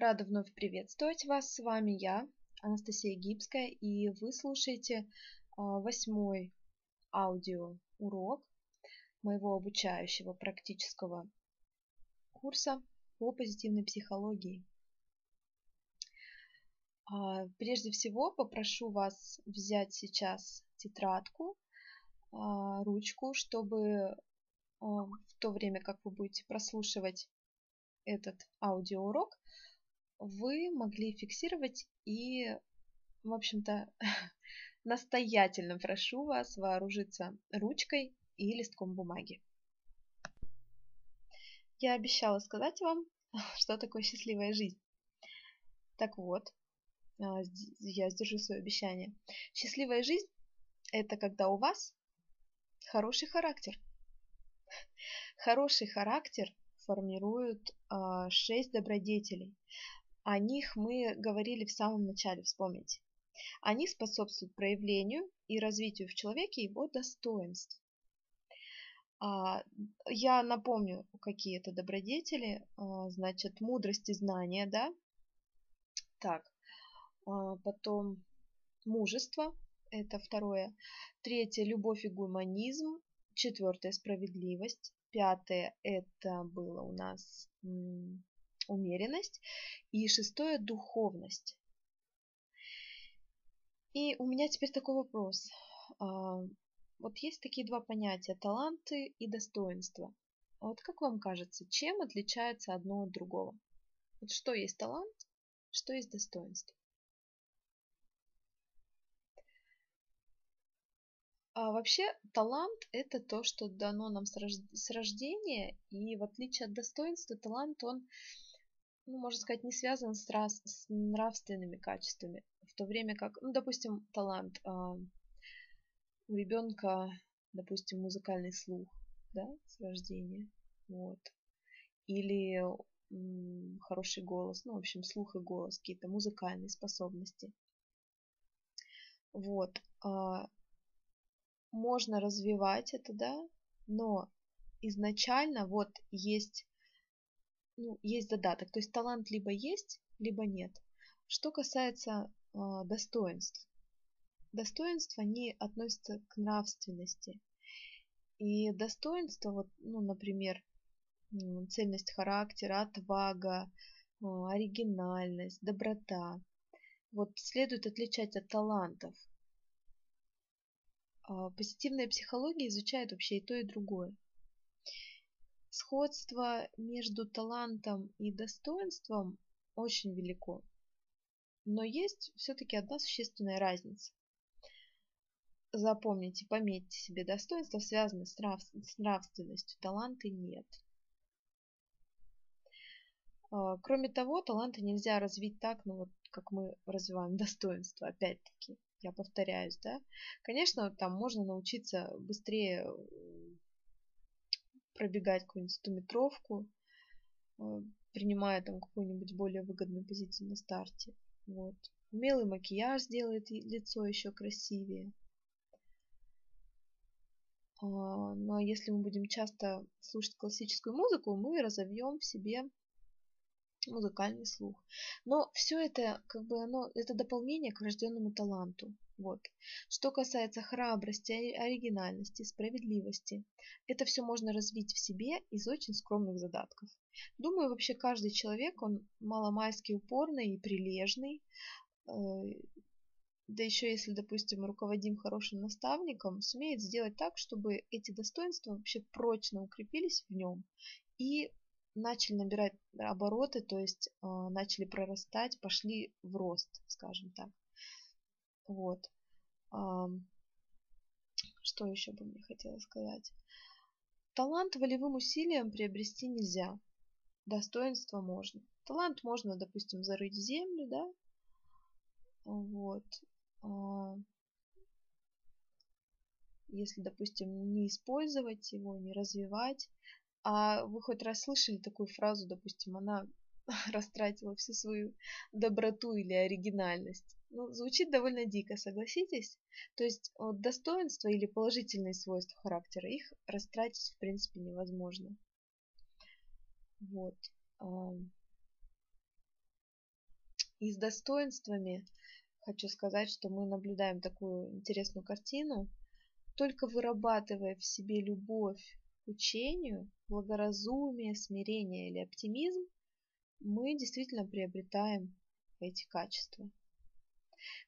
Рада вновь приветствовать вас. С вами я, Анастасия Гибская, и вы слушаете а, восьмой аудиоурок моего обучающего практического курса по позитивной психологии. А, прежде всего попрошу вас взять сейчас тетрадку, а, ручку, чтобы в то время, как вы будете прослушивать этот аудиоурок, вы могли фиксировать и, в общем-то, настоятельно прошу вас вооружиться ручкой и листком бумаги. Я обещала сказать вам, что такое счастливая жизнь. Так вот, а, я сдержу свое обещание. Счастливая жизнь – это когда у вас хороший характер. Хороший характер формируют а, шесть добродетелей. О них мы говорили в самом начале, вспомните. Они способствуют проявлению и развитию в человеке его достоинств. А, я напомню, какие это добродетели. А, значит, мудрость и знание, да? Так, а, потом мужество, это второе. Третье – любовь и гуманизм. Четвертое – справедливость. Пятое – это было у нас умеренность. И шестое – духовность. И у меня теперь такой вопрос. А, вот есть такие два понятия – таланты и достоинства. А вот как вам кажется, чем отличается одно от другого? Вот что есть талант, что есть достоинство? А вообще талант это то, что дано нам с рождения, и в отличие от достоинства, талант он ну, можно сказать, не связан с, раз, с нравственными качествами, в то время как, ну, допустим, талант э, у ребенка, допустим, музыкальный слух, да, с рождения, вот, или м, хороший голос, ну, в общем, слух и голос, какие-то музыкальные способности. Вот, э, можно развивать это, да, но изначально вот есть ну, есть задаток. То есть талант либо есть, либо нет. Что касается э, достоинств. Достоинства, они относятся к нравственности. И достоинство, вот, ну, например, цельность характера, отвага, оригинальность, доброта, вот следует отличать от талантов. А, позитивная психология изучает вообще и то, и другое. Сходство между талантом и достоинством очень велико. Но есть все-таки одна существенная разница. Запомните, пометьте себе, достоинства связаны с, нрав... с нравственностью, таланты нет. А, кроме того, таланты нельзя развить так, ну вот как мы развиваем достоинство, опять-таки, я повторяюсь, да. Конечно, там можно научиться быстрее пробегать какую-нибудь стометровку, э, принимая там какую-нибудь более выгодную позицию на старте. Вот. Умелый макияж сделает лицо еще красивее. А, ну а если мы будем часто слушать классическую музыку, мы разовьем в себе музыкальный слух. Но все это, как бы оно, это дополнение к врожденному таланту. Вот. Что касается храбрости, оригинальности, справедливости, это все можно развить в себе из очень скромных задатков. Думаю, вообще каждый человек, он маломальски упорный и прилежный, э, да еще если, допустим, руководим хорошим наставником, сумеет сделать так, чтобы эти достоинства вообще прочно укрепились в нем и начали набирать обороты, то есть э, начали прорастать, пошли в рост, скажем так. Вот. Что еще бы мне хотелось сказать? Талант волевым усилием приобрести нельзя. Достоинство можно. Талант можно, допустим, зарыть в землю, да? Вот. А, если, допустим, не использовать его, не развивать. А вы хоть раз слышали такую фразу, допустим, она растратила всю свою доброту или оригинальность? Ну, звучит довольно дико, согласитесь? То есть достоинства или положительные свойства характера, их растратить в принципе невозможно. Вот. И с достоинствами хочу сказать, что мы наблюдаем такую интересную картину. Только вырабатывая в себе любовь к учению, благоразумие, смирение или оптимизм, мы действительно приобретаем эти качества.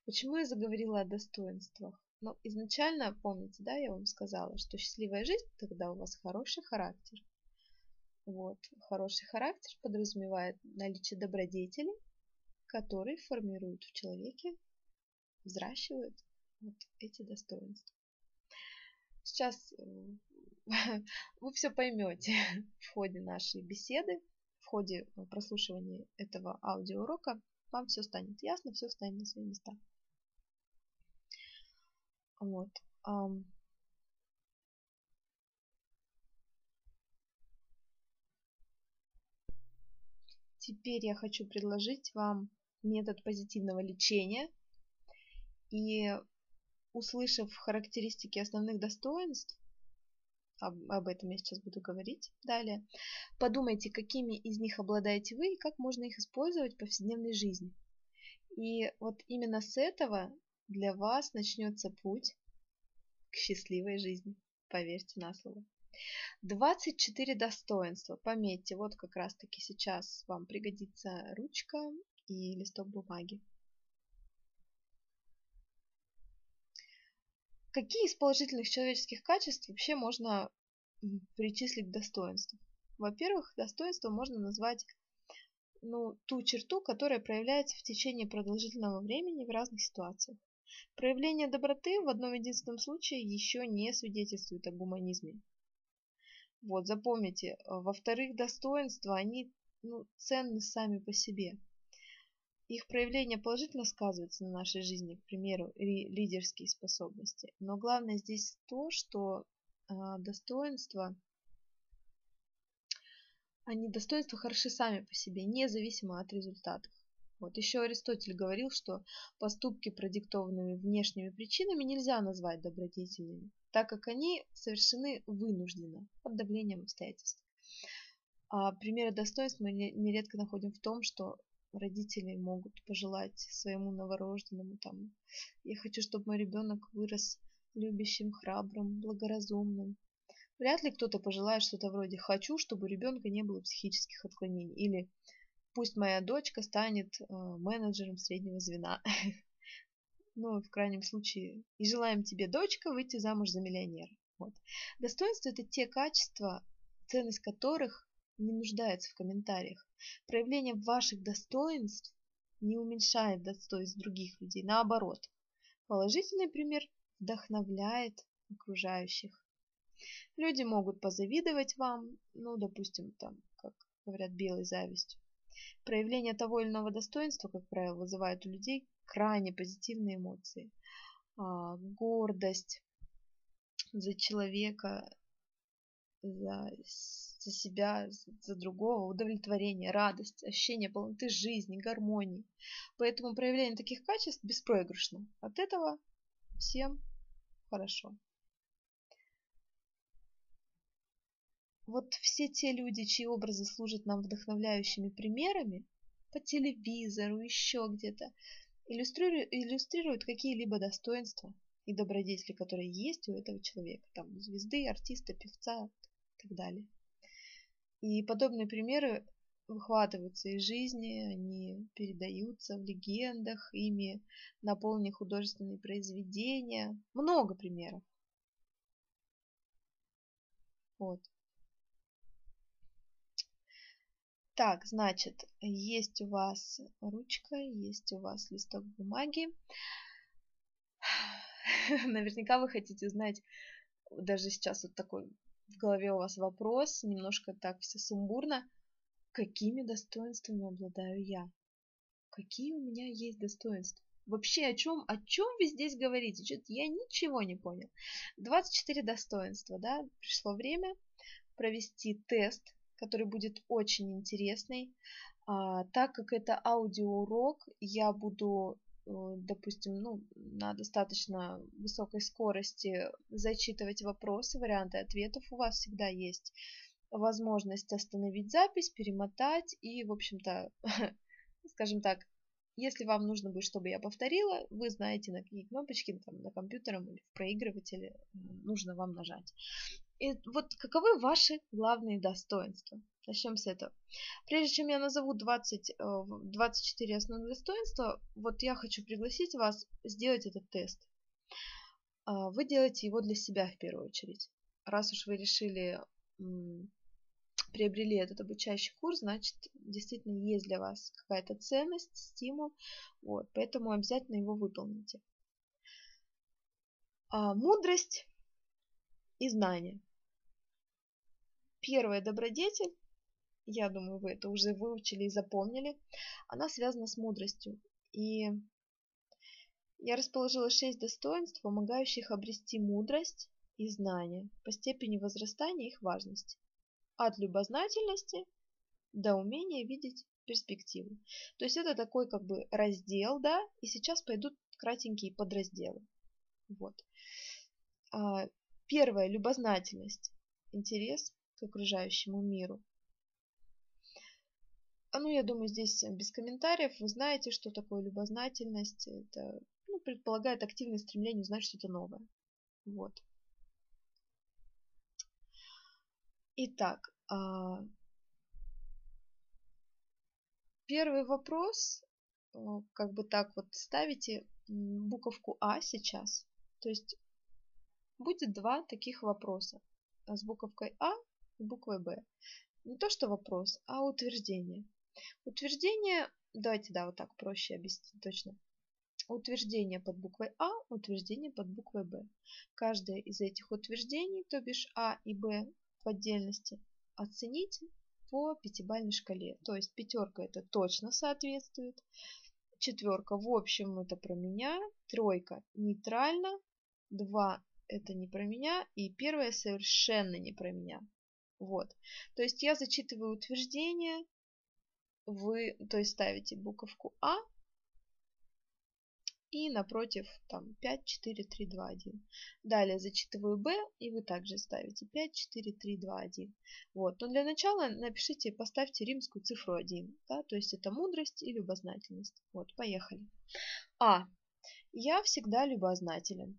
Почему я заговорила о достоинствах? Ну, изначально, помните, да, я вам сказала, что счастливая жизнь, тогда у вас хороший характер. Вот, хороший характер подразумевает наличие добродетелей, которые формируют в человеке, взращивают вот эти достоинства. Сейчас э, вы все поймете в ходе нашей беседы, в ходе прослушивания этого аудиоурока. Вам все станет ясно, все станет на свои места. Вот. Теперь я хочу предложить вам метод позитивного лечения. И услышав характеристики основных достоинств, об, об этом я сейчас буду говорить далее, подумайте, какими из них обладаете вы и как можно их использовать в повседневной жизни. И вот именно с этого для вас начнется путь к счастливой жизни. Поверьте на слово. 24 достоинства. Пометьте, вот как раз таки сейчас вам пригодится ручка и листок бумаги. Какие из положительных человеческих качеств вообще можно причислить к достоинству? Во-первых, достоинство можно назвать ну, ту черту, которая проявляется в течение продолжительного времени в разных ситуациях. Проявление доброты в одном единственном случае еще не свидетельствует о гуманизме. Вот, запомните. Во-вторых, достоинства, они ну, ценны сами по себе. Их проявление положительно сказывается на нашей жизни, к примеру, лидерские способности. Но главное здесь то, что э, достоинства, они достоинства хороши сами по себе, независимо от результатов. Вот еще Аристотель говорил, что поступки, продиктованными внешними причинами, нельзя назвать добродетельными, так как они совершены вынужденно, под давлением обстоятельств. А примеры достоинств мы нередко находим в том, что родители могут пожелать своему новорожденному там, я хочу, чтобы мой ребенок вырос любящим, храбрым, благоразумным. Вряд ли кто-то пожелает что-то вроде «хочу, чтобы у ребенка не было психических отклонений» или пусть моя дочка станет э, менеджером среднего звена. Ну, в крайнем случае, и желаем тебе, дочка, выйти замуж за миллионера. Вот. Достоинство – это те качества, ценность которых не нуждается в комментариях. Проявление ваших достоинств не уменьшает достоинств других людей, наоборот. Положительный пример вдохновляет окружающих. Люди могут позавидовать вам, ну, допустим, там, как говорят, белой завистью. Проявление того или иного достоинства, как правило, вызывает у людей крайне позитивные эмоции. А, гордость за человека, за, за себя, за другого, удовлетворение, радость, ощущение полноты жизни, гармонии. Поэтому проявление таких качеств беспроигрышно. От этого всем хорошо. вот все те люди, чьи образы служат нам вдохновляющими примерами, по телевизору, еще где-то, иллюстрируют, какие-либо достоинства и добродетели, которые есть у этого человека, там, звезды, артиста, певца и так далее. И подобные примеры выхватываются из жизни, они передаются в легендах, ими наполнены художественные произведения. Много примеров. Вот. Так, значит, есть у вас ручка, есть у вас листок бумаги. Наверняка вы хотите узнать, даже сейчас вот такой в голове у вас вопрос, немножко так все сумбурно. Какими достоинствами обладаю я? Какие у меня есть достоинства? Вообще, о чем, о чем вы здесь говорите? Что-то я ничего не понял. 24 достоинства, да? Пришло время провести тест который будет очень интересный. А, так как это аудиоурок, я буду, допустим, ну, на достаточно высокой скорости зачитывать вопросы, варианты ответов. У вас всегда есть возможность остановить запись, перемотать и, в общем-то, скажем так, Если вам нужно будет, чтобы я повторила, вы знаете, на какие кнопочки там, на компьютере или в проигрывателе нужно вам нажать. И вот каковы ваши главные достоинства? Начнем с этого. Прежде чем я назову 20, 24 э, основных достоинства, вот я хочу пригласить вас сделать этот тест. А, вы делаете его для себя в первую очередь. Раз уж вы решили, приобрели этот обучающий курс, значит, действительно есть для вас какая-то ценность, стимул. Вот, поэтому обязательно его выполните. А, мудрость и знание. Первая добродетель я думаю, вы это уже выучили и запомнили, она связана с мудростью. И я расположила шесть достоинств, помогающих обрести мудрость и знания по степени возрастания их важности. От любознательности до умения видеть перспективу. То есть это такой как бы раздел, да, и сейчас пойдут кратенькие подразделы. Вот. А, первое – любознательность, интерес к окружающему миру. А ну, я думаю, здесь без комментариев. Вы знаете, что такое любознательность. Это ну, предполагает активное стремление узнать что-то новое. Вот. Итак, а, первый вопрос, как бы так вот ставите буковку А сейчас. То есть будет два таких вопроса с буковкой А и буквой Б. Не то что вопрос, а утверждение. Утверждение, давайте, да, вот так проще объяснить точно. Утверждение под буквой А, утверждение под буквой Б. Каждое из этих утверждений, то бишь А и Б в отдельности, оцените по пятибалльной шкале. То есть пятерка это точно соответствует, четверка в общем это про меня, тройка нейтрально, два это не про меня и первое совершенно не про меня. Вот. То есть я зачитываю утверждение, вы, то есть ставите буковку А и напротив там 5, 4, 3, 2, 1. Далее зачитываю Б и вы также ставите 5, 4, 3, 2, 1. Вот. Но для начала напишите, поставьте римскую цифру 1. Да? То есть это мудрость и любознательность. Вот, поехали. А. Я всегда любознателен.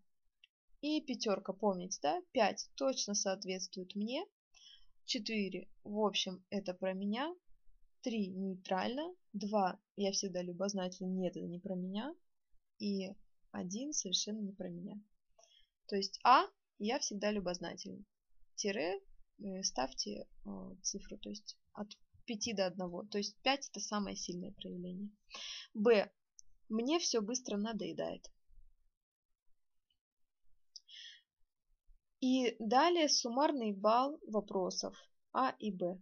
И пятерка, помните, да? 5 точно соответствует мне. 4, в общем, это про меня. 3 нейтрально, 2 я всегда любознателен, нет, это не про меня, и 1 совершенно не про меня. То есть А я всегда любознателен. Тире э, ставьте э, цифру, то есть от 5 до 1, то есть 5 это самое сильное проявление. Б. Мне все быстро надоедает. И далее суммарный балл вопросов А и Б.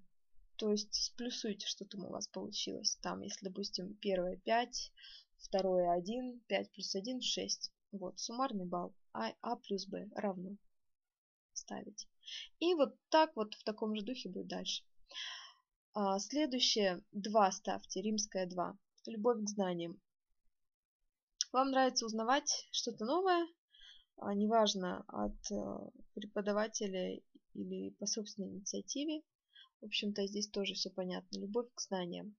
То есть сплюсуйте, что там у вас получилось. Там, если, допустим, первое 5, второе 1, 5 плюс 1, 6. Вот, суммарный балл А, а плюс Б равно ставить. И вот так вот в таком же духе будет дальше. А, следующее 2 ставьте, римская 2. Любовь к знаниям. Вам нравится узнавать что-то новое, а, неважно от а, преподавателя или по собственной инициативе. В общем-то, здесь тоже все понятно. Любовь к знаниям.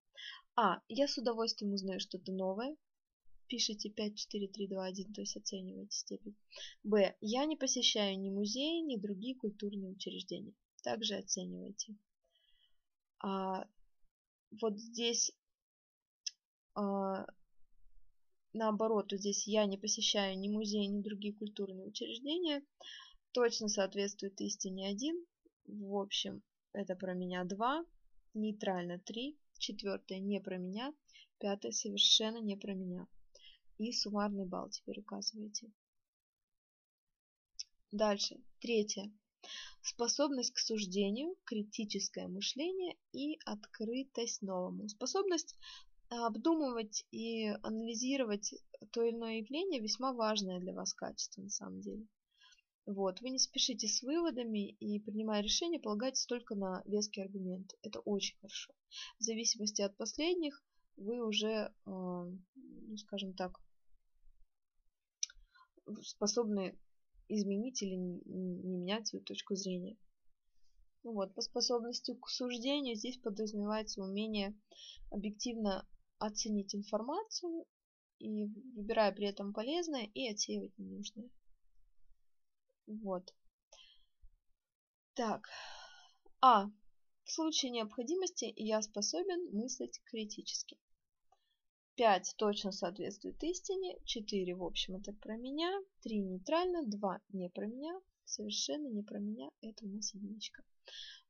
А. Я с удовольствием узнаю что-то новое. Пишите 5, 4, 3, 2, 1, то есть оцениваете степень. Б. Я не посещаю ни музеи, ни другие культурные учреждения. Также оценивайте. А, вот здесь а, наоборот, вот здесь я не посещаю ни музеи, ни другие культурные учреждения. Точно соответствует истине 1. В общем, это про меня 2, нейтрально 3, четвертое не про меня, пятое совершенно не про меня. И суммарный балл теперь указываете. Дальше, третье. Способность к суждению, критическое мышление и открытость новому. Способность обдумывать и анализировать то или иное явление весьма важное для вас качество на самом деле. Вот. Вы не спешите с выводами и, принимая решение, полагайтесь только на веские аргументы. Это очень хорошо. В зависимости от последних вы уже, а, ну, скажем так, способны изменить или не менять свою точку зрения. Ну вот, по способности к суждению здесь подразумевается умение объективно оценить информацию и выбирая при этом полезное и отсеивать ненужное. Вот. Так. А. В случае необходимости я способен мыслить критически. 5 точно соответствует истине, 4 в общем это про меня, 3 нейтрально, 2 не про меня, совершенно не про меня, это у нас единичка.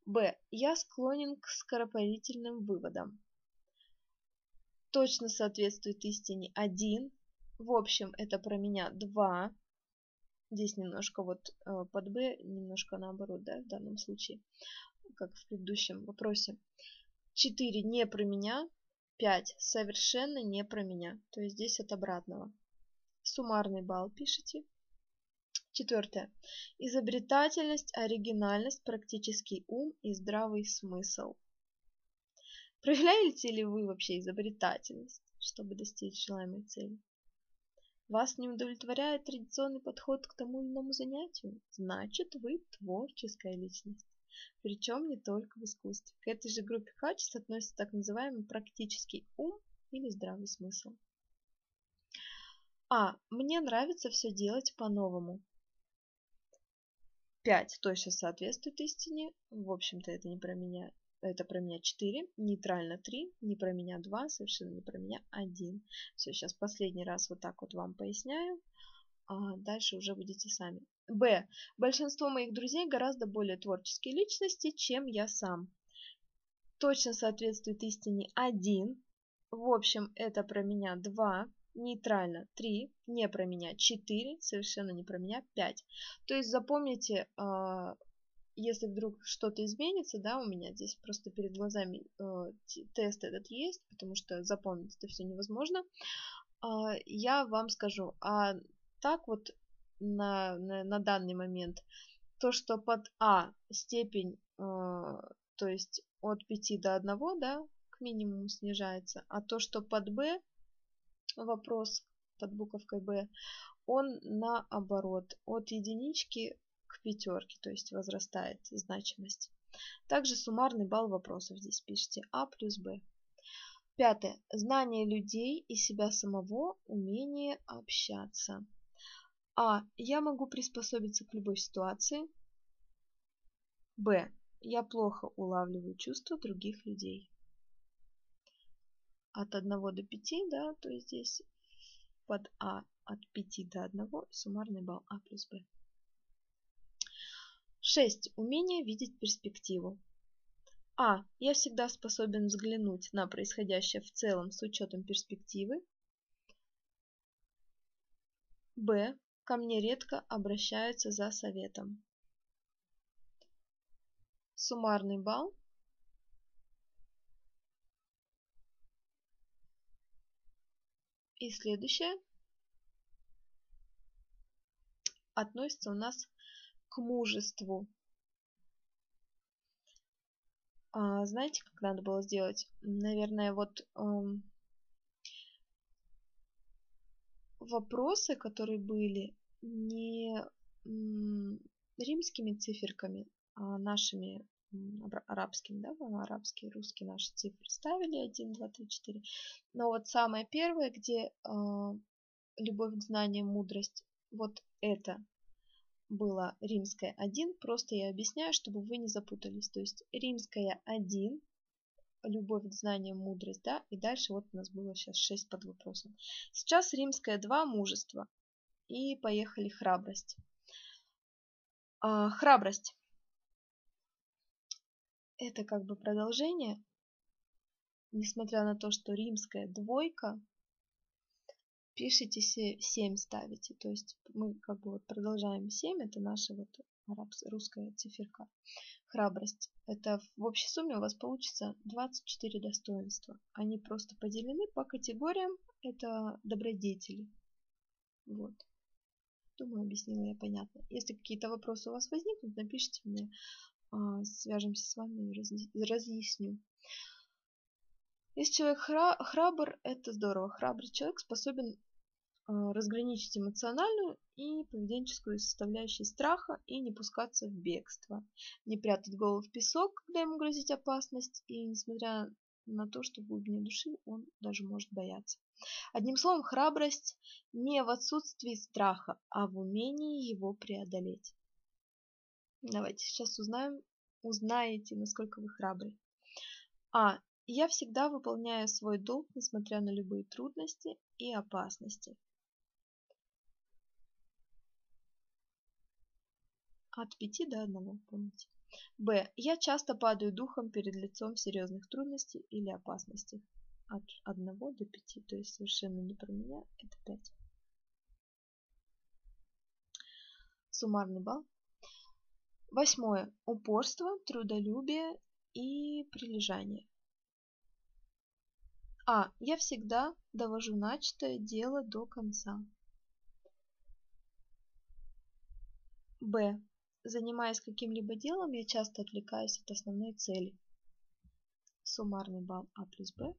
Б. Я склонен к скоропалительным выводам. Точно соответствует истине 1, в общем это про меня 2, здесь немножко вот э, под Б, немножко наоборот, да, в данном случае, как в предыдущем вопросе. 4 не про меня, 5 совершенно не про меня, то есть здесь от обратного. Суммарный балл пишите. Четвертое. Изобретательность, оригинальность, практический ум и здравый смысл. Проявляете ли вы вообще изобретательность, чтобы достичь желаемой цели? Вас не удовлетворяет традиционный подход к тому или иному занятию? Значит, вы творческая личность. Причем не только в искусстве. К этой же группе качеств относится так называемый практический ум или здравый смысл. А. Мне нравится все делать по-новому. 5 точно соответствует истине. В общем-то, это не про меня. Это про меня 4, нейтрально 3, не про меня 2, совершенно не про меня 1. Все, сейчас последний раз вот так вот вам поясняю. А дальше уже будете сами. Б. Большинство моих друзей гораздо более творческие личности, чем я сам. Точно соответствует истине 1. В общем, это про меня 2. Нейтрально 3. Не про меня 4. Совершенно не про меня 5. То есть запомните а, если вдруг что-то изменится, да, у меня здесь просто перед глазами э, тест этот есть, потому что запомнить это все невозможно, э, я вам скажу, а так вот на, на, на данный момент, то, что под А степень, э, то есть от 5 до 1, да, к минимуму снижается, а то, что под Б, вопрос под буковкой Б, он наоборот, от единички к пятерке, то есть возрастает значимость. Также суммарный балл вопросов здесь пишите А плюс Б. Пятое. Знание людей и себя самого, умение общаться. А. Я могу приспособиться к любой ситуации. Б. Я плохо улавливаю чувства других людей. От 1 до 5, да, то есть здесь под А от 5 до 1 суммарный балл А плюс Б. 6. Умение видеть перспективу. А. Я всегда способен взглянуть на происходящее в целом с учетом перспективы. Б. Ко мне редко обращаются за советом. Суммарный балл. И следующее относится у нас к мужеству. А, знаете, как надо было сделать? Наверное, вот эм, вопросы, которые были не римскими циферками, а нашими арабскими, да, арабские, русские наши цифры ставили 1, 2, 3, 4. Но вот самое первое, где э, любовь к знаниям, мудрость, вот это было римская 1, просто я объясняю, чтобы вы не запутались. То есть римская 1, любовь к знаниям, мудрость, да, и дальше вот у нас было сейчас 6 под вопросом. Сейчас римская 2, мужество. И поехали храбрость. А, храбрость. Это как бы продолжение, несмотря на то, что римская двойка, пишите 7 ставите. То есть мы как бы вот продолжаем 7, это наша вот русская циферка. Храбрость. Это в общей сумме у вас получится 24 достоинства. Они просто поделены по категориям. Это добродетели. Вот. Думаю, объяснила я понятно. Если какие-то вопросы у вас возникнут, напишите мне. А, свяжемся с вами и разъясню. Если человек храбр, это здорово. Храбрый человек способен а, разграничить эмоциональную и поведенческую составляющие страха и не пускаться в бегство, не прятать голову в песок, когда ему грозит опасность, и несмотря на то, что в глубине души он даже может бояться. Одним словом, храбрость не в отсутствии страха, а в умении его преодолеть. Давайте сейчас узнаем, узнаете, насколько вы храбры. А. Я всегда выполняю свой долг, несмотря на любые трудности и опасности. От 5 до 1, помните. Б. Я часто падаю духом перед лицом серьезных трудностей или опасностей. От 1 до 5, то есть совершенно не про меня, это 5. Суммарный балл. Восьмое. Упорство, трудолюбие и прилежание. А. Я всегда довожу начатое дело до конца. Б. Занимаясь каким-либо делом, я часто отвлекаюсь от основной цели. Суммарный балл А плюс Б.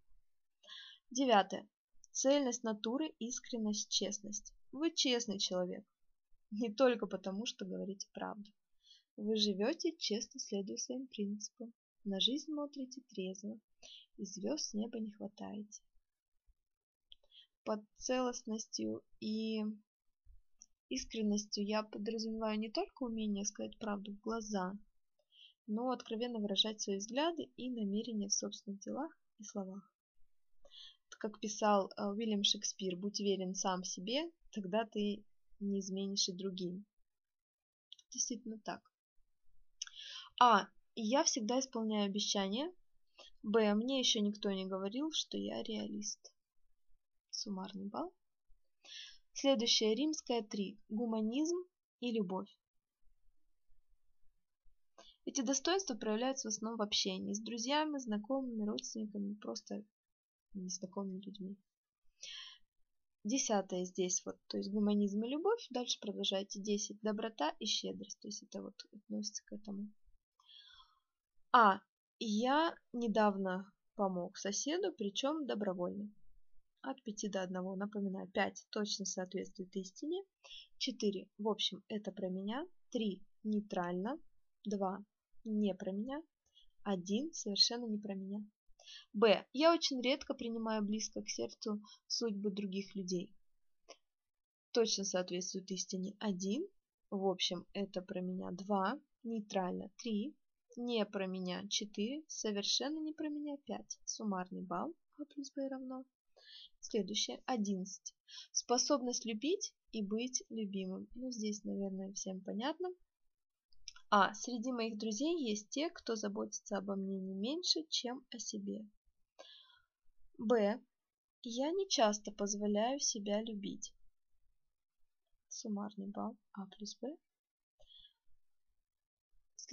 Девятое. Цельность натуры, искренность, честность. Вы честный человек. Не только потому, что говорите правду. Вы живете, честно следуя своим принципам. На жизнь смотрите трезво. И звезд с неба не хватаете. Под целостностью и искренностью я подразумеваю не только умение сказать правду в глаза, но откровенно выражать свои взгляды и намерения в собственных делах и словах. Как писал э, Уильям Шекспир, будь верен сам себе, тогда ты не изменишь и другим. Действительно так. А. Я всегда исполняю обещания. Б. Мне еще никто не говорил, что я реалист. Суммарный балл. Следующая римская 3. Гуманизм и любовь. Эти достоинства проявляются в основном в общении с друзьями, знакомыми, родственниками, просто незнакомыми людьми. Десятое здесь вот, то есть гуманизм и любовь. Дальше продолжайте. Десять. Доброта и щедрость. То есть это вот относится к этому. А. Я недавно помог соседу, причем добровольно от 5 до 1. Напоминаю, 5 точно соответствует истине. 4. В общем, это про меня. 3. Нейтрально. 2. Не про меня. 1. Совершенно не про меня. Б. Я очень редко принимаю близко к сердцу судьбы других людей. Точно соответствует истине. 1. В общем, это про меня. 2. Нейтрально. 3. Не про меня. 4. Совершенно не про меня. 5. Суммарный балл. А плюс Б равно Следующее, 11. Способность любить и быть любимым. Ну, здесь, наверное, всем понятно. А. Среди моих друзей есть те, кто заботится обо мне не меньше, чем о себе. Б. Я не часто позволяю себя любить. Суммарный балл А плюс Б.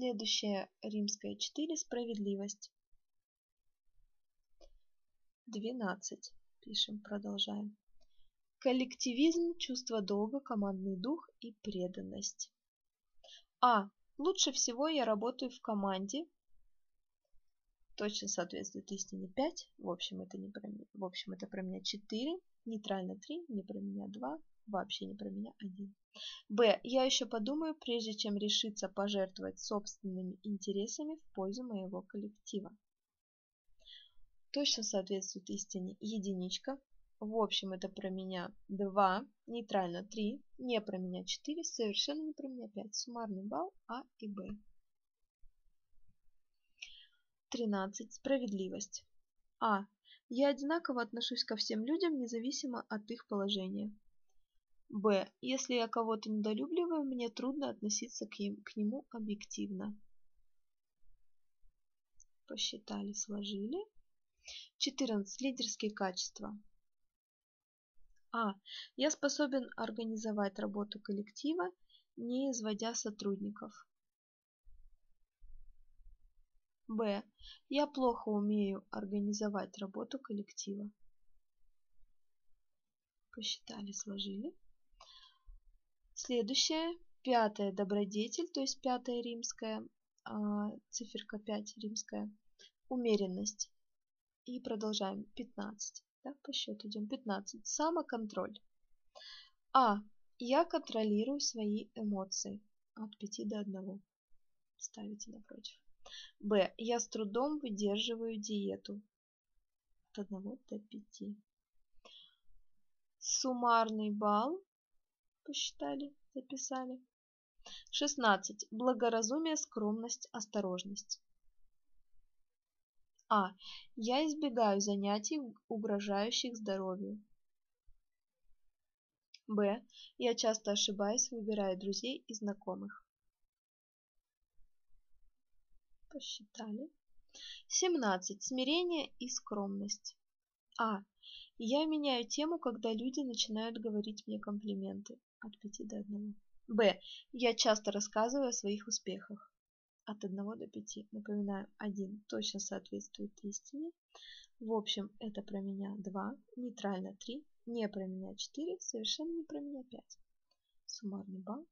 Следующее, римская 4, справедливость. 12 пишем, продолжаем. Коллективизм, чувство долга, командный дух и преданность. А. Лучше всего я работаю в команде. Точно соответствует истине 5. В общем, это не про. В общем, это про меня 4. Нейтрально 3. Не про меня 2. Вообще не про меня 1. Б. Я еще подумаю, прежде чем решиться пожертвовать собственными интересами в пользу моего коллектива точно соответствует истине единичка. В общем, это про меня 2, нейтрально 3, не про меня 4, совершенно не про меня 5. Суммарный балл А и Б. 13. Справедливость. А. Я одинаково отношусь ко всем людям, независимо от их положения. Б. Если я кого-то недолюбливаю, мне трудно относиться к, им, к нему объективно. Посчитали, сложили. 14. Лидерские качества. А. Я способен организовать работу коллектива, не изводя сотрудников. Б. Я плохо умею организовать работу коллектива. Посчитали, сложили. Следующее. Пятое. Добродетель, то есть пятая римская, а, циферка 5 римская. Умеренность. И продолжаем. 15. Да, по счету идем. 15. Самоконтроль. А. Я контролирую свои эмоции. От 5 до 1. Ставите напротив. Б. Я с трудом выдерживаю диету. от 1 до 5. Суммарный балл посчитали, записали. 16. Благоразумие, скромность, осторожность. А. Я избегаю занятий, угрожающих здоровью. Б. Я часто ошибаюсь, выбирая друзей и знакомых. Посчитали. 17. Смирение и скромность. А. Я меняю тему, когда люди начинают говорить мне комплименты. От 5 до 1. Б. Я часто рассказываю о своих успехах. От 1 до 5. Напоминаю, 1 точно соответствует истине. В общем, это про меня 2, нейтрально 3, не про меня 4, совершенно не про меня 5. Суммарный балл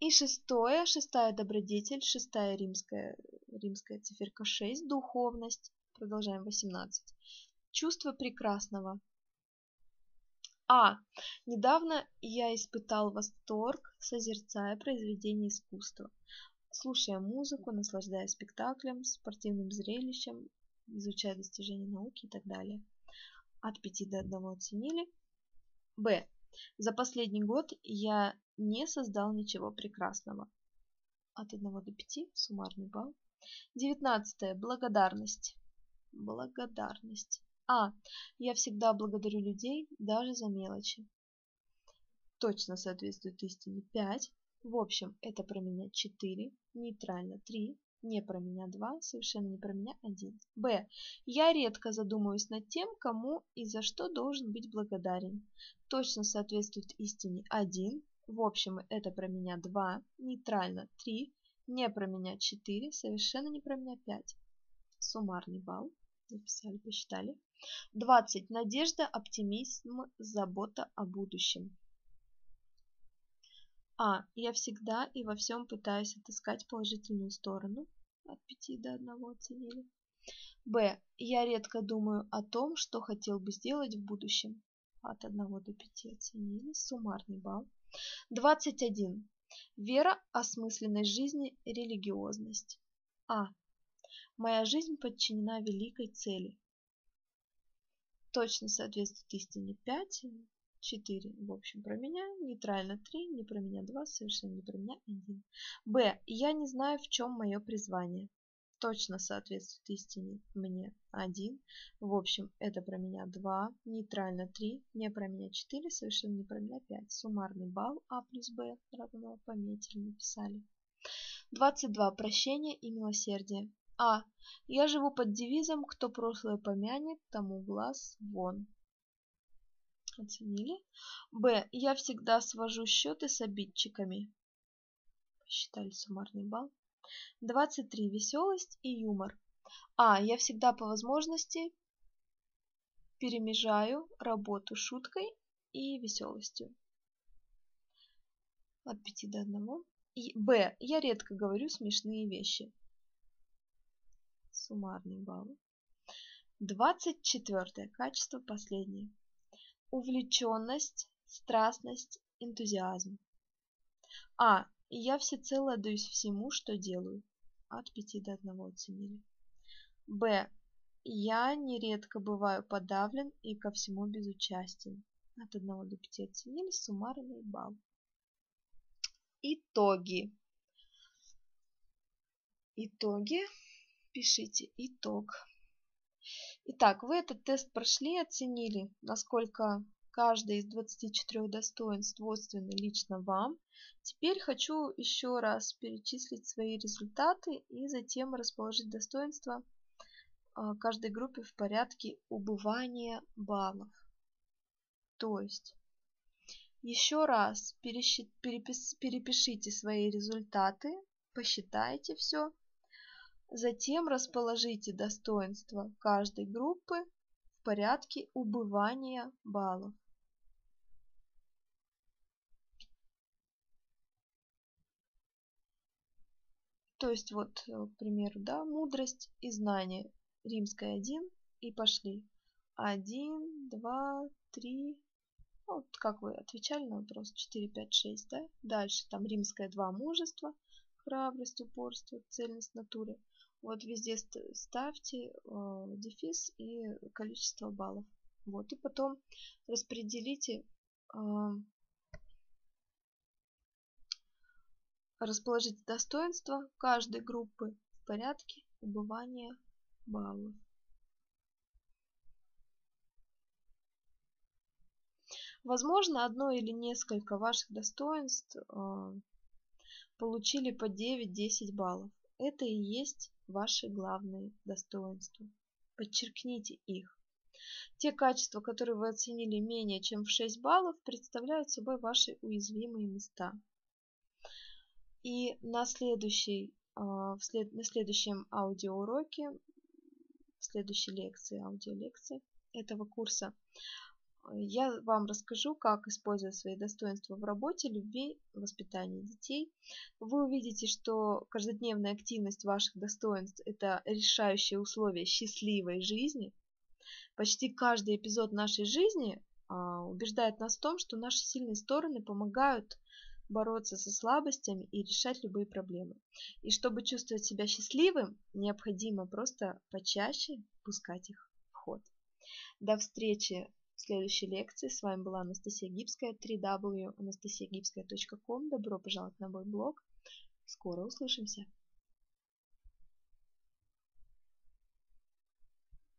и шестое, шестая добродетель, шестая римская, римская циферка 6, духовность. Продолжаем 18. Чувство прекрасного. А. Недавно я испытал восторг, созерцая произведение искусства, слушая музыку, наслаждаясь спектаклем, спортивным зрелищем, изучая достижения науки и так далее. От 5 до 1 оценили. Б. За последний год я не создал ничего прекрасного. От 1 до 5 суммарный балл. 19. Благодарность. Благодарность. А. Я всегда благодарю людей, даже за мелочи. Точно соответствует истине 5. В общем, это про меня 4, нейтрально 3, не про меня 2, совершенно не про меня 1. Б. Я редко задумываюсь над тем, кому и за что должен быть благодарен. Точно соответствует истине 1. В общем, это про меня 2, нейтрально 3, не про меня 4, совершенно не про меня 5. Суммарный балл. Написали, посчитали. 20. Надежда, оптимизм, забота о будущем. А. Я всегда и во всем пытаюсь отыскать положительную сторону. От 5 до 1 оценили. Б. Я редко думаю о том, что хотел бы сделать в будущем. От 1 до 5 оценили. Суммарный балл. 21. Вера, осмысленность жизни, религиозность. А. Моя жизнь подчинена великой цели. Точно соответствует истине 5, 4, в общем, про меня, нейтрально 3, не про меня 2, совершенно не про меня 1. Б. Я не знаю, в чем мое призвание. Точно соответствует истине мне 1. В общем, это про меня 2, нейтрально 3, не про меня 4, совершенно не про меня 5. Суммарный балл А плюс Б равно пометили, написали. 22. Прощение и милосердие. А. Я живу под девизом «Кто прошлое помянет, тому глаз вон» оценили. Б. Я всегда свожу счеты с обидчиками. Посчитали суммарный балл. 23. Веселость и юмор. А. Я всегда по возможности перемежаю работу шуткой и веселостью. От 5 до 1. И Б. Я редко говорю смешные вещи. Суммарный балл. 24. Качество последнее увлеченность, страстность, энтузиазм. А. Я всецело отдаюсь всему, что делаю. От 5 до 1 оценили. Б. Я нередко бываю подавлен и ко всему безучастен. От 1 до 5 оценили суммарный балл. Итоги. Итоги. Пишите итог. Итак, вы этот тест прошли, оценили, насколько каждое из 24 достоинств свойственно лично вам. Теперь хочу еще раз перечислить свои результаты и затем расположить достоинства а, каждой группе в порядке убывания баллов. То есть, еще раз перепишите свои результаты, посчитайте все Затем расположите достоинства каждой группы в порядке убывания баллов. То есть вот, э, к примеру, да, мудрость и знание. Римская 1 и пошли. 1, 2, 3. Вот как вы отвечали на вопрос 4, 5, 6, да? Дальше там римская 2 мужество, храбрость, упорство, цельность натуры. Вот везде ставьте э, дефис и количество баллов. Вот, и потом распределите э, расположить достоинства каждой группы в порядке убывания баллов. Возможно, одно или несколько ваших достоинств э, получили по 9-10 баллов. Это и есть ваши главные достоинства. Подчеркните их. Те качества, которые вы оценили менее чем в 6 баллов, представляют собой ваши уязвимые места. И на, следующей, а, на следующем аудиоуроке, в следующей лекции, аудиолекции этого курса, я вам расскажу, как использовать свои достоинства в работе, любви, воспитании детей. Вы увидите, что каждодневная активность ваших достоинств – это решающее условие счастливой жизни. Почти каждый эпизод нашей жизни а, убеждает нас в том, что наши сильные стороны помогают бороться со слабостями и решать любые проблемы. И чтобы чувствовать себя счастливым, необходимо просто почаще пускать их в ход. До встречи в следующей лекции. С вами была Анастасия Гибская, www.anastasiagibskaya.com. Добро пожаловать на мой блог. Скоро услышимся.